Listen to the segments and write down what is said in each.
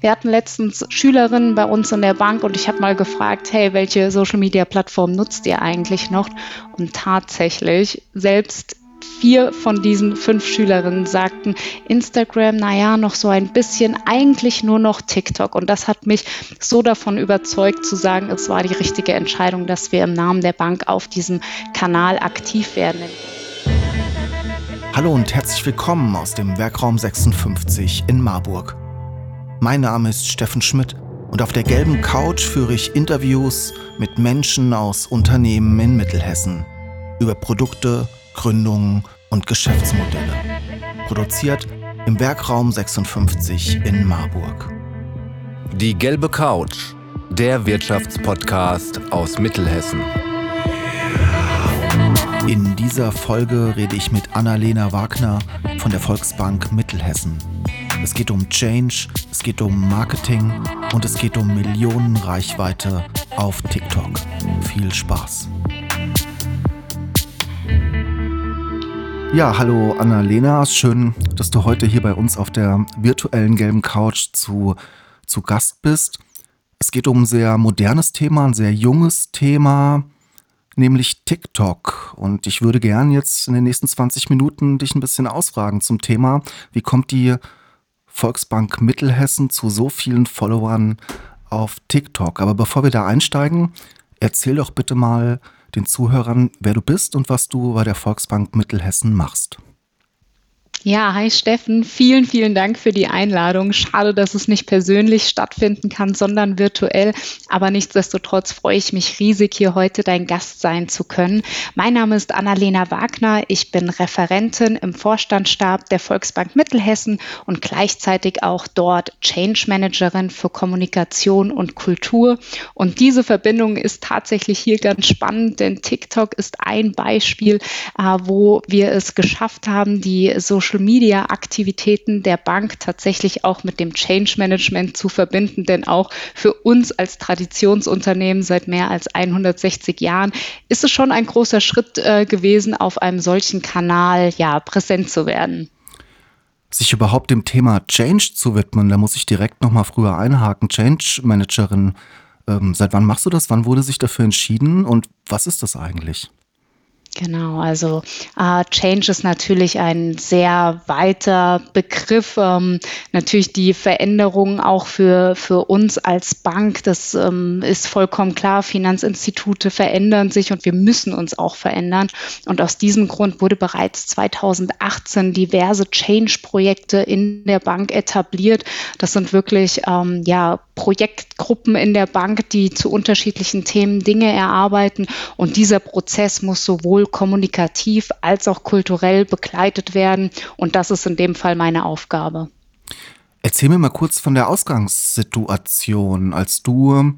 Wir hatten letztens Schülerinnen bei uns in der Bank und ich habe mal gefragt, hey, welche Social-Media-Plattform nutzt ihr eigentlich noch? Und tatsächlich, selbst vier von diesen fünf Schülerinnen sagten, Instagram, naja, noch so ein bisschen, eigentlich nur noch TikTok. Und das hat mich so davon überzeugt zu sagen, es war die richtige Entscheidung, dass wir im Namen der Bank auf diesem Kanal aktiv werden. Hallo und herzlich willkommen aus dem Werkraum 56 in Marburg. Mein Name ist Steffen Schmidt und auf der gelben Couch führe ich Interviews mit Menschen aus Unternehmen in Mittelhessen über Produkte, Gründungen und Geschäftsmodelle. Produziert im Werkraum 56 in Marburg. Die gelbe Couch, der Wirtschaftspodcast aus Mittelhessen. In dieser Folge rede ich mit Annalena Wagner von der Volksbank Mittelhessen. Es geht um Change, es geht um Marketing und es geht um Millionenreichweite auf TikTok. Viel Spaß! Ja, hallo Annalena, schön, dass du heute hier bei uns auf der virtuellen gelben Couch zu, zu Gast bist. Es geht um ein sehr modernes Thema, ein sehr junges Thema, nämlich TikTok. Und ich würde gern jetzt in den nächsten 20 Minuten dich ein bisschen ausfragen zum Thema, wie kommt die Volksbank Mittelhessen zu so vielen Followern auf TikTok? Aber bevor wir da einsteigen, erzähl doch bitte mal, den Zuhörern, wer du bist und was du bei der Volksbank Mittelhessen machst. Ja, hi Steffen, vielen, vielen Dank für die Einladung. Schade, dass es nicht persönlich stattfinden kann, sondern virtuell. Aber nichtsdestotrotz freue ich mich riesig, hier heute dein Gast sein zu können. Mein Name ist Annalena Wagner. Ich bin Referentin im Vorstandsstab der Volksbank Mittelhessen und gleichzeitig auch dort Change Managerin für Kommunikation und Kultur. Und diese Verbindung ist tatsächlich hier ganz spannend, denn TikTok ist ein Beispiel, äh, wo wir es geschafft haben, die Social Social-Media-Aktivitäten der Bank tatsächlich auch mit dem Change Management zu verbinden. Denn auch für uns als Traditionsunternehmen seit mehr als 160 Jahren ist es schon ein großer Schritt äh, gewesen, auf einem solchen Kanal ja präsent zu werden sich überhaupt dem Thema Change zu widmen, da muss ich direkt nochmal früher einhaken. Change Managerin, ähm, seit wann machst du das? Wann wurde sich dafür entschieden und was ist das eigentlich? Genau, also äh, Change ist natürlich ein sehr weiter Begriff. Ähm, natürlich die Veränderung auch für, für uns als Bank, das ähm, ist vollkommen klar. Finanzinstitute verändern sich und wir müssen uns auch verändern. Und aus diesem Grund wurde bereits 2018 diverse Change-Projekte in der Bank etabliert. Das sind wirklich ähm, ja, Projektgruppen in der Bank, die zu unterschiedlichen Themen Dinge erarbeiten. Und dieser Prozess muss sowohl kommunikativ als auch kulturell begleitet werden. Und das ist in dem Fall meine Aufgabe. Erzähl mir mal kurz von der Ausgangssituation, als du,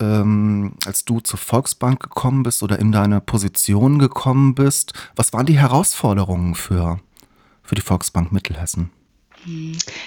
ähm, als du zur Volksbank gekommen bist oder in deine Position gekommen bist. Was waren die Herausforderungen für, für die Volksbank Mittelhessen?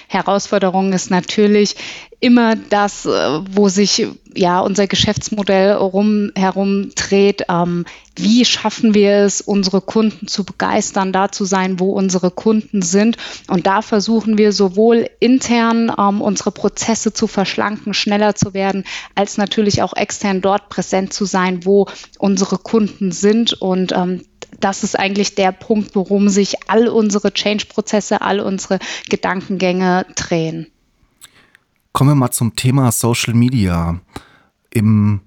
Herausforderung ist natürlich immer das, äh, wo sich ja unser Geschäftsmodell rum, herum dreht. Ähm, wie schaffen wir es, unsere Kunden zu begeistern, da zu sein, wo unsere Kunden sind? Und da versuchen wir sowohl intern ähm, unsere Prozesse zu verschlanken, schneller zu werden, als natürlich auch extern dort präsent zu sein, wo unsere Kunden sind. Und ähm, das ist eigentlich der Punkt, worum sich all unsere Change-Prozesse, all unsere Gedankengänge drehen. Kommen wir mal zum Thema Social Media. Im,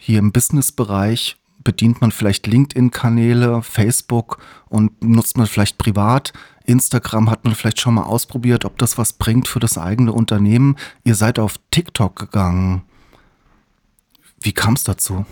hier im Business-Bereich bedient man vielleicht LinkedIn-Kanäle, Facebook und nutzt man vielleicht privat. Instagram hat man vielleicht schon mal ausprobiert, ob das was bringt für das eigene Unternehmen. Ihr seid auf TikTok gegangen. Wie kam es dazu?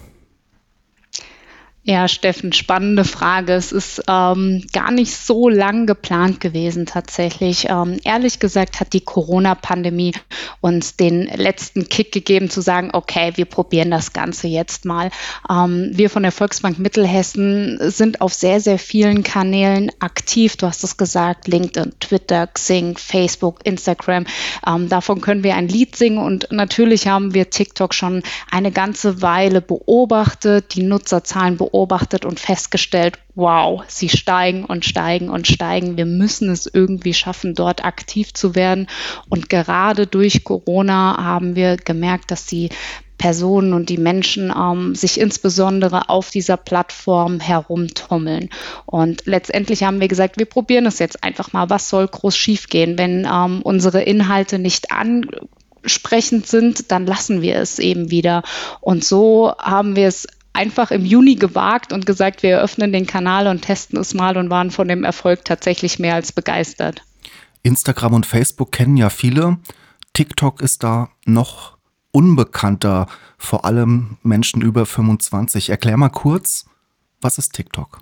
Ja, Steffen, spannende Frage. Es ist ähm, gar nicht so lang geplant gewesen tatsächlich. Ähm, ehrlich gesagt hat die Corona-Pandemie uns den letzten Kick gegeben zu sagen, okay, wir probieren das Ganze jetzt mal. Ähm, wir von der Volksbank Mittelhessen sind auf sehr, sehr vielen Kanälen aktiv. Du hast es gesagt, LinkedIn, Twitter, Xing, Facebook, Instagram. Ähm, davon können wir ein Lied singen und natürlich haben wir TikTok schon eine ganze Weile beobachtet, die Nutzerzahlen beobachtet beobachtet und festgestellt, wow, sie steigen und steigen und steigen. Wir müssen es irgendwie schaffen, dort aktiv zu werden. Und gerade durch Corona haben wir gemerkt, dass die Personen und die Menschen ähm, sich insbesondere auf dieser Plattform herumtummeln. Und letztendlich haben wir gesagt, wir probieren es jetzt einfach mal. Was soll groß schiefgehen, wenn ähm, unsere Inhalte nicht ansprechend sind, dann lassen wir es eben wieder. Und so haben wir es einfach im Juni gewagt und gesagt, wir eröffnen den Kanal und testen es mal und waren von dem Erfolg tatsächlich mehr als begeistert. Instagram und Facebook kennen ja viele. TikTok ist da noch unbekannter, vor allem Menschen über 25. Erklär mal kurz, was ist TikTok?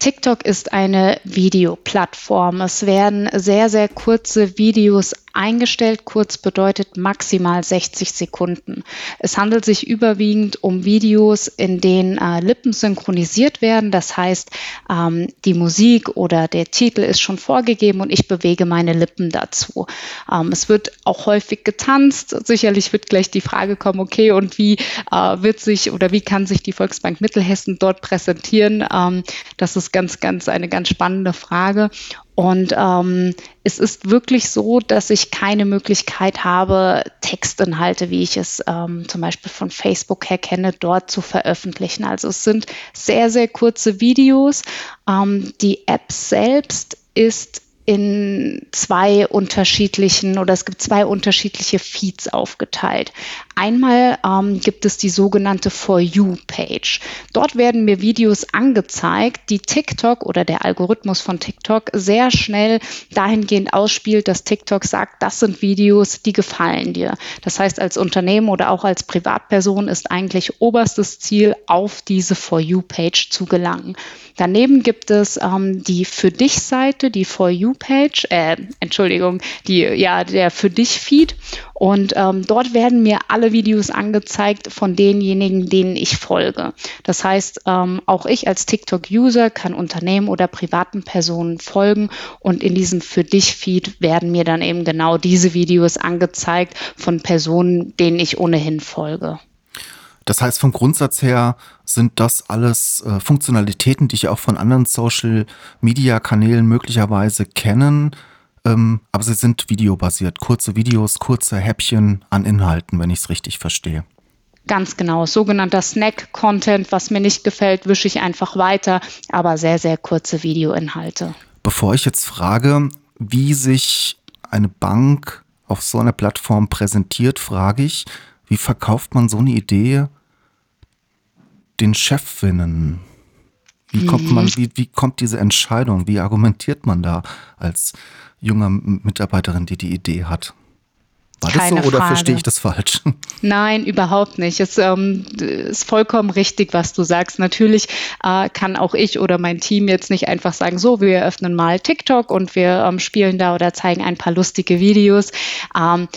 TikTok ist eine Videoplattform. Es werden sehr, sehr kurze Videos eingestellt. Kurz bedeutet maximal 60 Sekunden. Es handelt sich überwiegend um Videos, in denen äh, Lippen synchronisiert werden. Das heißt, ähm, die Musik oder der Titel ist schon vorgegeben und ich bewege meine Lippen dazu. Ähm, es wird auch häufig getanzt. Sicherlich wird gleich die Frage kommen, okay, und wie äh, wird sich oder wie kann sich die Volksbank Mittelhessen dort präsentieren? Ähm, das ist ganz, ganz eine ganz spannende Frage. Und ähm, es ist wirklich so, dass ich keine Möglichkeit habe, Textinhalte, wie ich es ähm, zum Beispiel von Facebook her kenne, dort zu veröffentlichen. Also es sind sehr, sehr kurze Videos. Ähm, die App selbst ist in zwei unterschiedlichen oder es gibt zwei unterschiedliche Feeds aufgeteilt. Einmal ähm, gibt es die sogenannte For You-Page. Dort werden mir Videos angezeigt, die TikTok oder der Algorithmus von TikTok sehr schnell dahingehend ausspielt, dass TikTok sagt, das sind Videos, die gefallen dir. Das heißt, als Unternehmen oder auch als Privatperson ist eigentlich oberstes Ziel, auf diese For You-Page zu gelangen. Daneben gibt es ähm, die Für dich-Seite, die For You-Page, äh, Entschuldigung, die, ja, der Für dich-Feed. Und ähm, dort werden mir alle Videos angezeigt von denjenigen, denen ich folge. Das heißt, ähm, auch ich als TikTok-User kann Unternehmen oder privaten Personen folgen und in diesem Für dich-Feed werden mir dann eben genau diese Videos angezeigt von Personen, denen ich ohnehin folge. Das heißt, vom Grundsatz her sind das alles äh, Funktionalitäten, die ich auch von anderen Social-Media-Kanälen möglicherweise kennen. Ähm, aber sie sind videobasiert. Kurze Videos, kurze Häppchen an Inhalten, wenn ich es richtig verstehe. Ganz genau. Sogenannter Snack-Content, was mir nicht gefällt, wische ich einfach weiter, aber sehr, sehr kurze Videoinhalte. Bevor ich jetzt frage, wie sich eine Bank auf so einer Plattform präsentiert, frage ich, wie verkauft man so eine Idee den Chefinnen? Wie kommt man, mhm. wie, wie kommt diese Entscheidung? Wie argumentiert man da als junger Mitarbeiterin, die die Idee hat? War Keine das so oder Frage. verstehe ich das falsch? Nein, überhaupt nicht. Es ähm, ist vollkommen richtig, was du sagst. Natürlich äh, kann auch ich oder mein Team jetzt nicht einfach sagen, so, wir öffnen mal TikTok und wir ähm, spielen da oder zeigen ein paar lustige Videos. Ähm,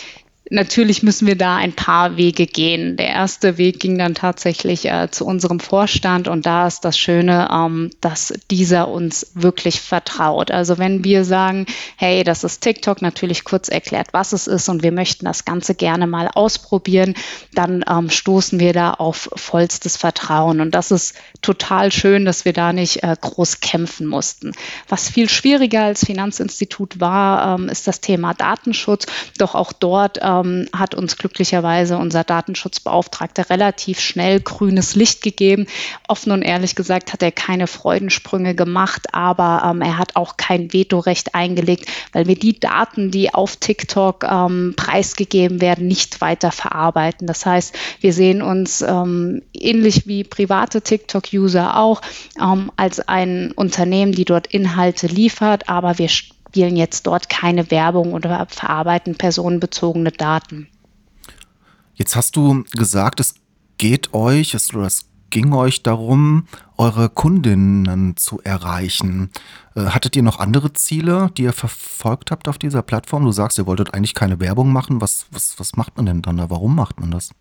Natürlich müssen wir da ein paar Wege gehen. Der erste Weg ging dann tatsächlich äh, zu unserem Vorstand und da ist das Schöne, ähm, dass dieser uns wirklich vertraut. Also wenn wir sagen, hey, das ist TikTok, natürlich kurz erklärt, was es ist und wir möchten das Ganze gerne mal ausprobieren, dann ähm, stoßen wir da auf vollstes Vertrauen und das ist total schön, dass wir da nicht äh, groß kämpfen mussten. Was viel schwieriger als Finanzinstitut war, ähm, ist das Thema Datenschutz. Doch auch dort ähm, hat uns glücklicherweise unser Datenschutzbeauftragter relativ schnell grünes Licht gegeben. Offen und ehrlich gesagt hat er keine Freudensprünge gemacht, aber ähm, er hat auch kein Vetorecht eingelegt, weil wir die Daten, die auf TikTok ähm, preisgegeben werden, nicht weiter verarbeiten. Das heißt, wir sehen uns ähm, ähnlich wie private TikTok-User auch ähm, als ein Unternehmen, die dort Inhalte liefert, aber wir spielen jetzt dort keine Werbung oder verarbeiten personenbezogene Daten. Jetzt hast du gesagt, es geht euch, es, es ging euch darum, eure Kundinnen zu erreichen. Äh, hattet ihr noch andere Ziele, die ihr verfolgt habt auf dieser Plattform? Du sagst, ihr wolltet eigentlich keine Werbung machen. Was, was, was macht man denn dann da? Warum macht man das?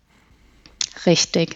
Richtig.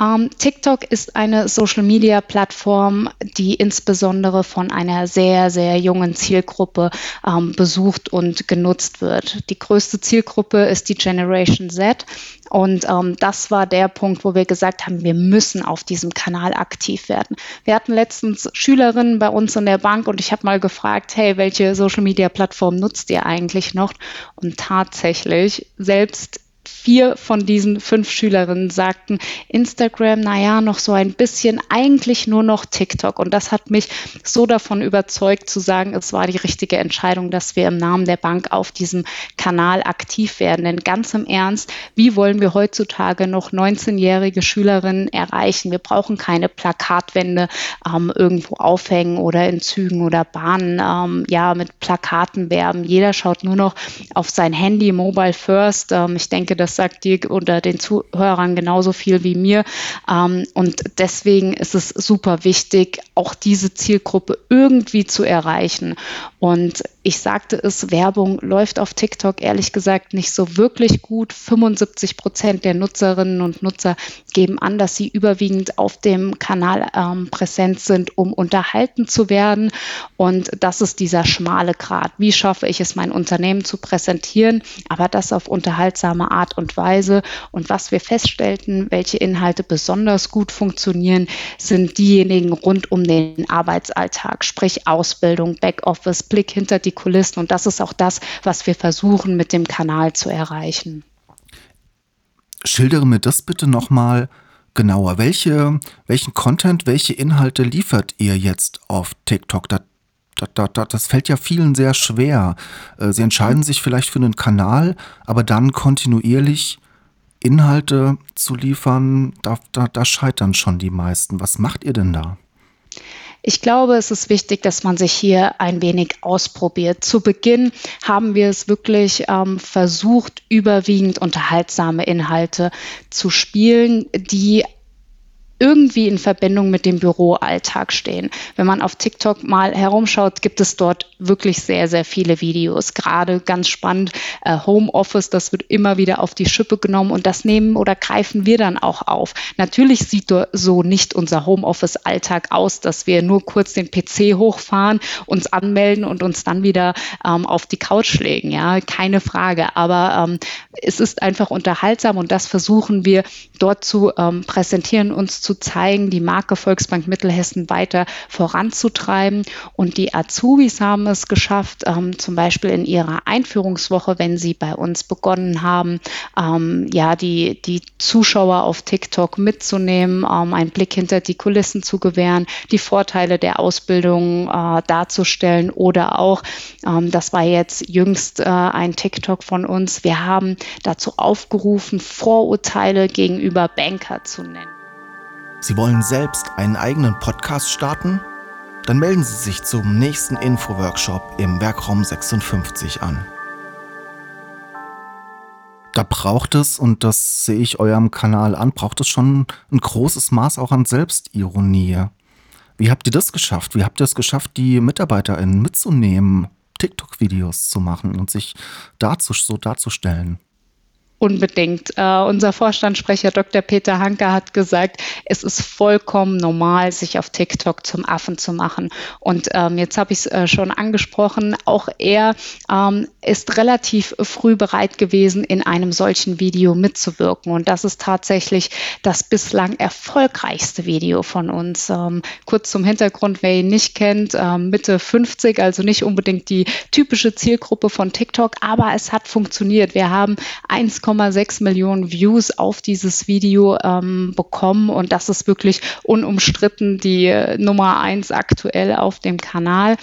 Ähm, TikTok ist eine Social-Media-Plattform, die insbesondere von einer sehr, sehr jungen Zielgruppe ähm, besucht und genutzt wird. Die größte Zielgruppe ist die Generation Z. Und ähm, das war der Punkt, wo wir gesagt haben, wir müssen auf diesem Kanal aktiv werden. Wir hatten letztens Schülerinnen bei uns in der Bank und ich habe mal gefragt, hey, welche Social-Media-Plattform nutzt ihr eigentlich noch? Und tatsächlich, selbst vier von diesen fünf Schülerinnen sagten, Instagram, naja, noch so ein bisschen, eigentlich nur noch TikTok. Und das hat mich so davon überzeugt zu sagen, es war die richtige Entscheidung, dass wir im Namen der Bank auf diesem Kanal aktiv werden. Denn ganz im Ernst, wie wollen wir heutzutage noch 19-jährige Schülerinnen erreichen? Wir brauchen keine Plakatwände ähm, irgendwo aufhängen oder in Zügen oder Bahnen ähm, ja mit Plakaten werben. Jeder schaut nur noch auf sein Handy, Mobile First. Ähm, ich denke, das sagt dir unter den Zuhörern genauso viel wie mir. Ähm, und deswegen ist es super wichtig, auch diese Zielgruppe irgendwie zu erreichen. Und ich sagte es, Werbung läuft auf TikTok ehrlich gesagt nicht so wirklich gut. 75 Prozent der Nutzerinnen und Nutzer geben an, dass sie überwiegend auf dem Kanal ähm, präsent sind, um unterhalten zu werden. Und das ist dieser schmale Grad. Wie schaffe ich es, mein Unternehmen zu präsentieren, aber das auf unterhaltsame Art und Weise. Und was wir feststellten, welche Inhalte besonders gut funktionieren, sind diejenigen rund um den Arbeitsalltag, sprich Ausbildung, Backoffice, Blick hinter die Kulissen. Und das ist auch das, was wir versuchen mit dem Kanal zu erreichen. Schildere mir das bitte nochmal genauer. Welche, welchen Content, welche Inhalte liefert ihr jetzt auf TikTok? Da, da, da, das fällt ja vielen sehr schwer. Äh, sie entscheiden sich vielleicht für einen Kanal, aber dann kontinuierlich Inhalte zu liefern, da, da, da scheitern schon die meisten. Was macht ihr denn da? Ich glaube, es ist wichtig, dass man sich hier ein wenig ausprobiert. Zu Beginn haben wir es wirklich ähm, versucht, überwiegend unterhaltsame Inhalte zu spielen, die irgendwie in Verbindung mit dem Büroalltag stehen. Wenn man auf TikTok mal herumschaut, gibt es dort wirklich sehr, sehr viele Videos. Gerade ganz spannend, äh, Homeoffice, das wird immer wieder auf die Schippe genommen und das nehmen oder greifen wir dann auch auf. Natürlich sieht so nicht unser Homeoffice-Alltag aus, dass wir nur kurz den PC hochfahren, uns anmelden und uns dann wieder ähm, auf die Couch legen. Ja, keine Frage. Aber ähm, es ist einfach unterhaltsam und das versuchen wir dort zu ähm, präsentieren, uns zu zeigen, die Marke Volksbank Mittelhessen weiter voranzutreiben. Und die Azubis haben es geschafft, ähm, zum Beispiel in ihrer Einführungswoche, wenn sie bei uns begonnen haben, ähm, ja, die, die Zuschauer auf TikTok mitzunehmen, ähm, einen Blick hinter die Kulissen zu gewähren, die Vorteile der Ausbildung äh, darzustellen oder auch, ähm, das war jetzt jüngst äh, ein TikTok von uns, wir haben dazu aufgerufen, Vorurteile gegenüber Banker zu nennen. Sie wollen selbst einen eigenen Podcast starten? Dann melden Sie sich zum nächsten Info-Workshop im Werkraum 56 an. Da braucht es, und das sehe ich eurem Kanal an, braucht es schon ein großes Maß auch an Selbstironie. Wie habt ihr das geschafft? Wie habt ihr es geschafft, die MitarbeiterInnen mitzunehmen, TikTok-Videos zu machen und sich dazu, so darzustellen? Unbedingt. Uh, unser Vorstandssprecher Dr. Peter Hanke hat gesagt, es ist vollkommen normal, sich auf TikTok zum Affen zu machen. Und ähm, jetzt habe ich es äh, schon angesprochen, auch er ähm, ist relativ früh bereit gewesen, in einem solchen Video mitzuwirken. Und das ist tatsächlich das bislang erfolgreichste Video von uns. Ähm, kurz zum Hintergrund, wer ihn nicht kennt, ähm, Mitte 50, also nicht unbedingt die typische Zielgruppe von TikTok, aber es hat funktioniert. Wir haben 1, 1,6 Millionen Views auf dieses Video ähm, bekommen und das ist wirklich unumstritten die äh, Nummer eins aktuell auf dem Kanal.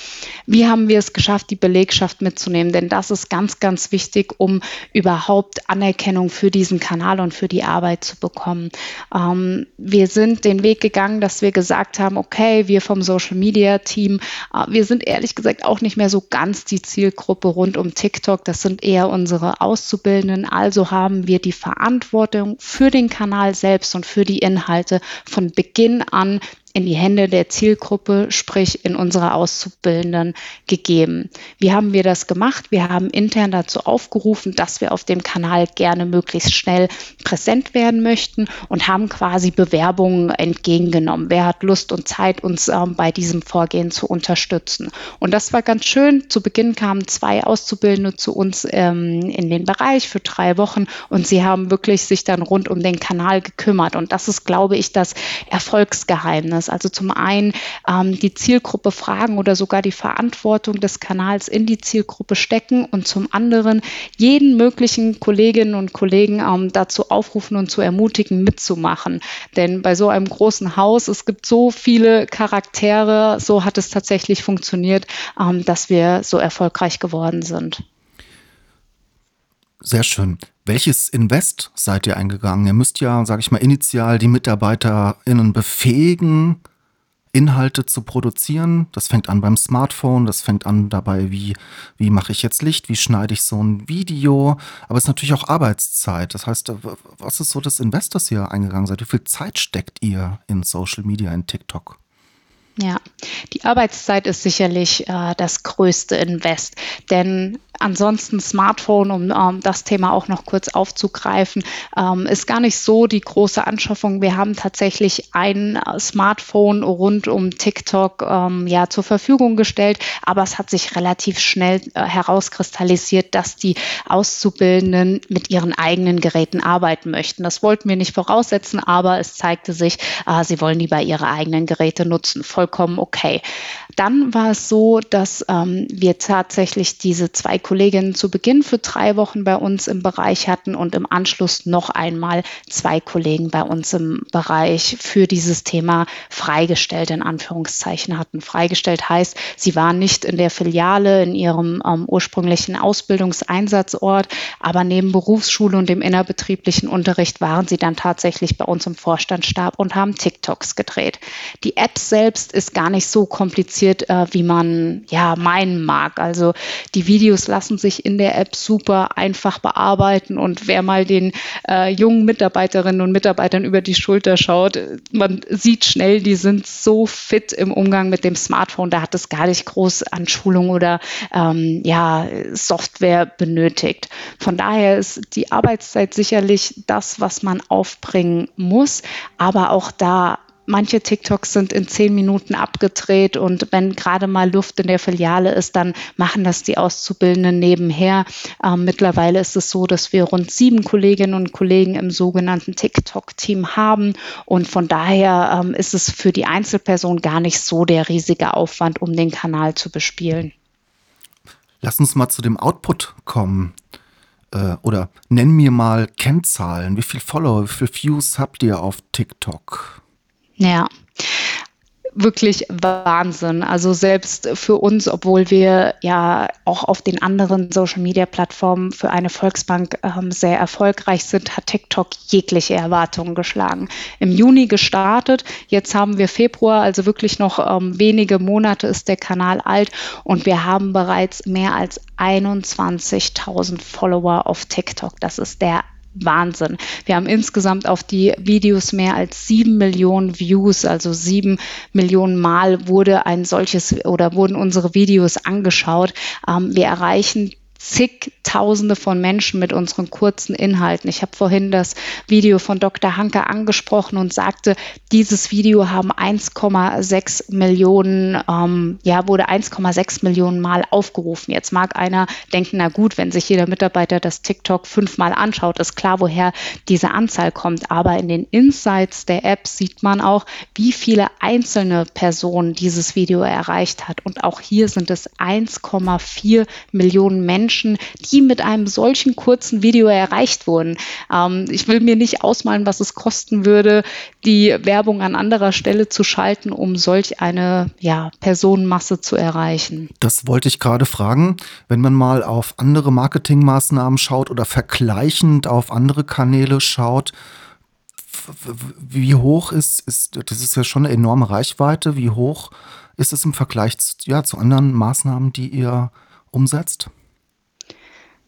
Wie haben wir es geschafft, die Belegschaft mitzunehmen? Denn das ist ganz, ganz wichtig, um überhaupt Anerkennung für diesen Kanal und für die Arbeit zu bekommen. Ähm, wir sind den Weg gegangen, dass wir gesagt haben, okay, wir vom Social Media Team, äh, wir sind ehrlich gesagt auch nicht mehr so ganz die Zielgruppe rund um TikTok. Das sind eher unsere Auszubildenden. Also haben haben wir die Verantwortung für den Kanal selbst und für die Inhalte von Beginn an in die Hände der Zielgruppe, sprich in unsere Auszubildenden gegeben. Wie haben wir das gemacht? Wir haben intern dazu aufgerufen, dass wir auf dem Kanal gerne möglichst schnell präsent werden möchten und haben quasi Bewerbungen entgegengenommen. Wer hat Lust und Zeit, uns ähm, bei diesem Vorgehen zu unterstützen? Und das war ganz schön. Zu Beginn kamen zwei Auszubildende zu uns ähm, in den Bereich für drei Wochen und sie haben wirklich sich dann rund um den Kanal gekümmert. Und das ist, glaube ich, das Erfolgsgeheimnis. Also zum einen ähm, die Zielgruppe fragen oder sogar die Verantwortung des Kanals in die Zielgruppe stecken und zum anderen jeden möglichen Kolleginnen und Kollegen ähm, dazu aufrufen und zu ermutigen, mitzumachen. Denn bei so einem großen Haus, es gibt so viele Charaktere, so hat es tatsächlich funktioniert, ähm, dass wir so erfolgreich geworden sind. Sehr schön. Welches Invest seid ihr eingegangen? Ihr müsst ja, sage ich mal, initial die MitarbeiterInnen befähigen, Inhalte zu produzieren. Das fängt an beim Smartphone, das fängt an dabei, wie, wie mache ich jetzt Licht, wie schneide ich so ein Video. Aber es ist natürlich auch Arbeitszeit. Das heißt, was ist so das Invest, das ihr eingegangen seid? Wie viel Zeit steckt ihr in Social Media, in TikTok? Ja, die Arbeitszeit ist sicherlich äh, das größte Invest, denn ansonsten Smartphone, um ähm, das Thema auch noch kurz aufzugreifen, ähm, ist gar nicht so die große Anschaffung. Wir haben tatsächlich ein äh, Smartphone rund um TikTok ähm, ja zur Verfügung gestellt, aber es hat sich relativ schnell äh, herauskristallisiert, dass die Auszubildenden mit ihren eigenen Geräten arbeiten möchten. Das wollten wir nicht voraussetzen, aber es zeigte sich, äh, sie wollen lieber ihre eigenen Geräte nutzen. Vollkommen okay. Dann war es so, dass ähm, wir tatsächlich diese zwei Kolleginnen zu Beginn für drei Wochen bei uns im Bereich hatten und im Anschluss noch einmal zwei Kollegen bei uns im Bereich für dieses Thema freigestellt in Anführungszeichen hatten. Freigestellt heißt, sie waren nicht in der Filiale in ihrem ähm, ursprünglichen Ausbildungseinsatzort, aber neben Berufsschule und dem innerbetrieblichen Unterricht waren sie dann tatsächlich bei uns im Vorstandsstab und haben TikToks gedreht. Die App selbst ist gar nicht so kompliziert, äh, wie man ja meinen mag. Also die Videos lassen lassen sich in der App super einfach bearbeiten. Und wer mal den äh, jungen Mitarbeiterinnen und Mitarbeitern über die Schulter schaut, man sieht schnell, die sind so fit im Umgang mit dem Smartphone. Da hat es gar nicht groß an Schulung oder ähm, ja, Software benötigt. Von daher ist die Arbeitszeit sicherlich das, was man aufbringen muss. Aber auch da Manche TikToks sind in zehn Minuten abgedreht und wenn gerade mal Luft in der Filiale ist, dann machen das die Auszubildenden nebenher. Ähm, mittlerweile ist es so, dass wir rund sieben Kolleginnen und Kollegen im sogenannten TikTok-Team haben und von daher ähm, ist es für die Einzelperson gar nicht so der riesige Aufwand, um den Kanal zu bespielen. Lass uns mal zu dem Output kommen. Äh, oder nenn mir mal Kennzahlen. Wie viel Follower, wie viel Views habt ihr auf TikTok? Ja, wirklich Wahnsinn. Also selbst für uns, obwohl wir ja auch auf den anderen Social-Media-Plattformen für eine Volksbank ähm, sehr erfolgreich sind, hat TikTok jegliche Erwartungen geschlagen. Im Juni gestartet, jetzt haben wir Februar, also wirklich noch ähm, wenige Monate ist der Kanal alt und wir haben bereits mehr als 21.000 Follower auf TikTok. Das ist der Wahnsinn. Wir haben insgesamt auf die Videos mehr als sieben Millionen Views, also sieben Millionen Mal wurde ein solches oder wurden unsere Videos angeschaut. Ähm, wir erreichen zigtausende von Menschen mit unseren kurzen Inhalten. Ich habe vorhin das Video von Dr. Hanke angesprochen und sagte, dieses Video haben 1,6 Millionen, ähm, ja, wurde 1,6 Millionen Mal aufgerufen. Jetzt mag einer denken, na gut, wenn sich jeder Mitarbeiter das TikTok fünfmal anschaut, ist klar, woher diese Anzahl kommt. Aber in den Insights der App sieht man auch, wie viele einzelne Personen dieses Video erreicht hat. Und auch hier sind es 1,4 Millionen Menschen, Menschen, die mit einem solchen kurzen Video erreicht wurden. Ähm, ich will mir nicht ausmalen, was es kosten würde, die Werbung an anderer Stelle zu schalten, um solch eine ja, Personenmasse zu erreichen. Das wollte ich gerade fragen. Wenn man mal auf andere Marketingmaßnahmen schaut oder vergleichend auf andere Kanäle schaut, wie hoch ist, ist, das ist ja schon eine enorme Reichweite, wie hoch ist es im Vergleich ja, zu anderen Maßnahmen, die ihr umsetzt?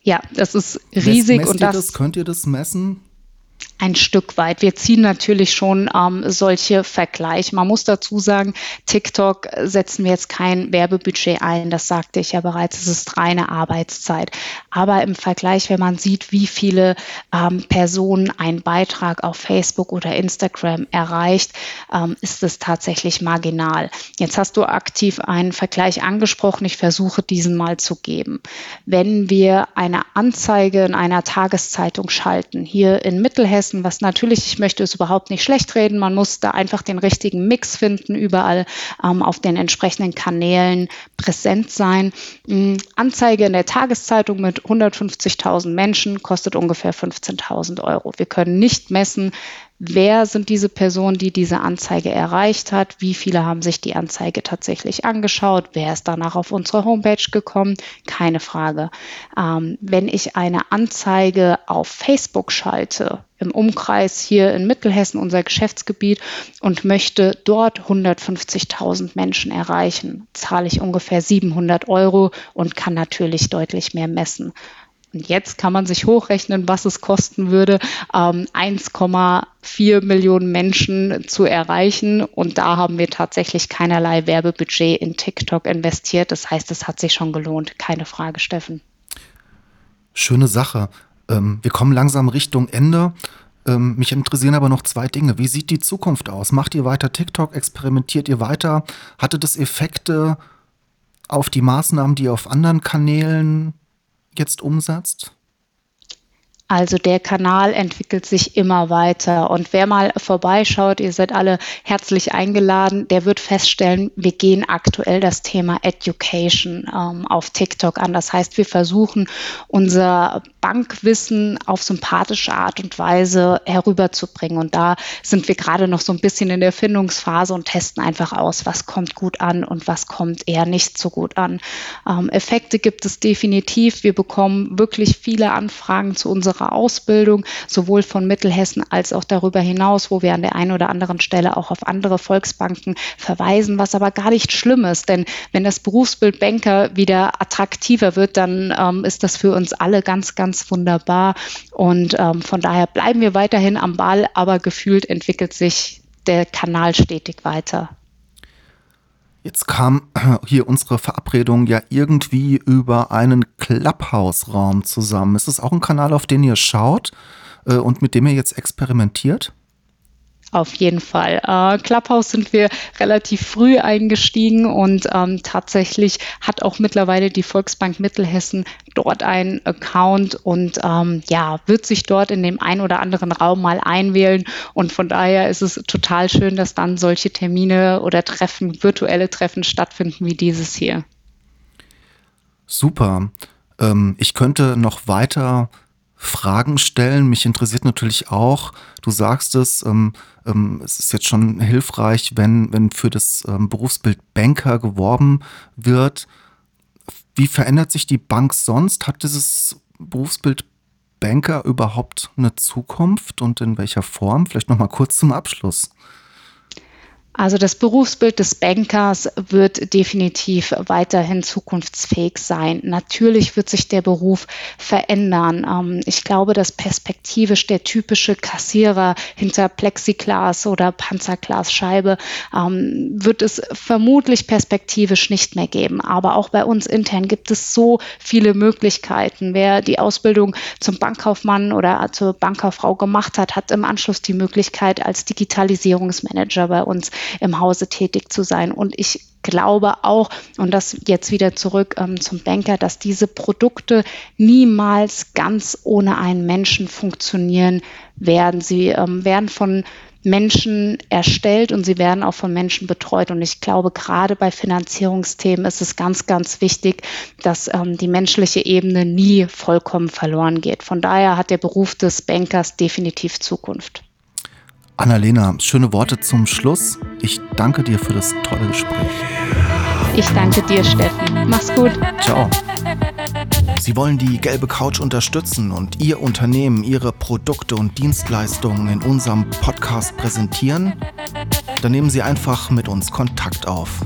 Ja, das ist riesig Messt, und das, das, Könnt ihr das messen? Ein Stück weit. Wir ziehen natürlich schon ähm, solche Vergleiche. Man muss dazu sagen, TikTok setzen wir jetzt kein Werbebudget ein. Das sagte ich ja bereits. Es ist reine Arbeitszeit. Aber im Vergleich, wenn man sieht, wie viele ähm, Personen ein Beitrag auf Facebook oder Instagram erreicht, ähm, ist es tatsächlich marginal. Jetzt hast du aktiv einen Vergleich angesprochen. Ich versuche diesen mal zu geben. Wenn wir eine Anzeige in einer Tageszeitung schalten, hier in Mittelhessen, was natürlich, ich möchte es überhaupt nicht schlecht reden, man muss da einfach den richtigen Mix finden, überall ähm, auf den entsprechenden Kanälen präsent sein. Ähm, Anzeige in der Tageszeitung mit 150.000 Menschen kostet ungefähr 15.000 Euro. Wir können nicht messen, wer sind diese Personen, die diese Anzeige erreicht hat, wie viele haben sich die Anzeige tatsächlich angeschaut, wer ist danach auf unsere Homepage gekommen, keine Frage. Ähm, wenn ich eine Anzeige auf Facebook schalte, im Umkreis hier in Mittelhessen, unser Geschäftsgebiet, und möchte dort 150.000 Menschen erreichen, zahle ich ungefähr 700 Euro und kann natürlich deutlich mehr messen. Und jetzt kann man sich hochrechnen, was es kosten würde, 1,4 ähm, Millionen Menschen zu erreichen. Und da haben wir tatsächlich keinerlei Werbebudget in TikTok investiert. Das heißt, es hat sich schon gelohnt. Keine Frage, Steffen. Schöne Sache. Ähm, wir kommen langsam Richtung Ende. Ähm, mich interessieren aber noch zwei Dinge. Wie sieht die Zukunft aus? Macht ihr weiter TikTok? Experimentiert ihr weiter? Hatte das Effekte auf die Maßnahmen, die ihr auf anderen Kanälen jetzt umsetzt? Also der Kanal entwickelt sich immer weiter. Und wer mal vorbeischaut, ihr seid alle herzlich eingeladen, der wird feststellen, wir gehen aktuell das Thema Education ähm, auf TikTok an. Das heißt, wir versuchen unser Bankwissen auf sympathische Art und Weise herüberzubringen. Und da sind wir gerade noch so ein bisschen in der Findungsphase und testen einfach aus, was kommt gut an und was kommt eher nicht so gut an. Ähm, Effekte gibt es definitiv. Wir bekommen wirklich viele Anfragen zu unserer unserer Ausbildung, sowohl von Mittelhessen als auch darüber hinaus, wo wir an der einen oder anderen Stelle auch auf andere Volksbanken verweisen, was aber gar nicht schlimm ist. Denn wenn das Berufsbild Banker wieder attraktiver wird, dann ähm, ist das für uns alle ganz, ganz wunderbar. Und ähm, von daher bleiben wir weiterhin am Ball, aber gefühlt entwickelt sich der Kanal stetig weiter. Jetzt kam hier unsere Verabredung ja irgendwie über einen Clubhouse-Raum zusammen. Ist es auch ein Kanal, auf den ihr schaut äh, und mit dem ihr jetzt experimentiert? Auf jeden Fall. Äh, Clubhouse sind wir relativ früh eingestiegen und ähm, tatsächlich hat auch mittlerweile die Volksbank Mittelhessen dort einen Account und ähm, ja, wird sich dort in dem einen oder anderen Raum mal einwählen. Und von daher ist es total schön, dass dann solche Termine oder Treffen, virtuelle Treffen stattfinden wie dieses hier. Super. Ähm, ich könnte noch weiter Fragen stellen. Mich interessiert natürlich auch, du sagst es, ähm, ähm, es ist jetzt schon hilfreich, wenn, wenn für das ähm, Berufsbild Banker geworben wird. Wie verändert sich die Bank sonst? Hat dieses Berufsbild Banker überhaupt eine Zukunft und in welcher Form? Vielleicht noch mal kurz zum Abschluss. Also das Berufsbild des Bankers wird definitiv weiterhin zukunftsfähig sein. Natürlich wird sich der Beruf verändern. Ähm, ich glaube, dass perspektivisch der typische Kassierer hinter Plexiglas oder Panzerglasscheibe ähm, wird es vermutlich perspektivisch nicht mehr geben. Aber auch bei uns intern gibt es so viele Möglichkeiten. Wer die Ausbildung zum Bankkaufmann oder zur Bankkauffrau gemacht hat, hat im Anschluss die Möglichkeit, als Digitalisierungsmanager bei uns im Hause tätig zu sein. Und ich glaube auch, und das jetzt wieder zurück ähm, zum Banker, dass diese Produkte niemals ganz ohne einen Menschen funktionieren werden. Sie ähm, werden von Menschen erstellt und sie werden auch von Menschen betreut. Und ich glaube, gerade bei Finanzierungsthemen ist es ganz, ganz wichtig, dass ähm, die menschliche Ebene nie vollkommen verloren geht. Von daher hat der Beruf des Bankers definitiv Zukunft. Annalena, schöne Worte zum Schluss. Ich danke dir für das tolle Gespräch. Ich danke dir, Steffen. Mach's gut. Ciao. Sie wollen die gelbe Couch unterstützen und Ihr Unternehmen, Ihre Produkte und Dienstleistungen in unserem Podcast präsentieren? Dann nehmen Sie einfach mit uns Kontakt auf.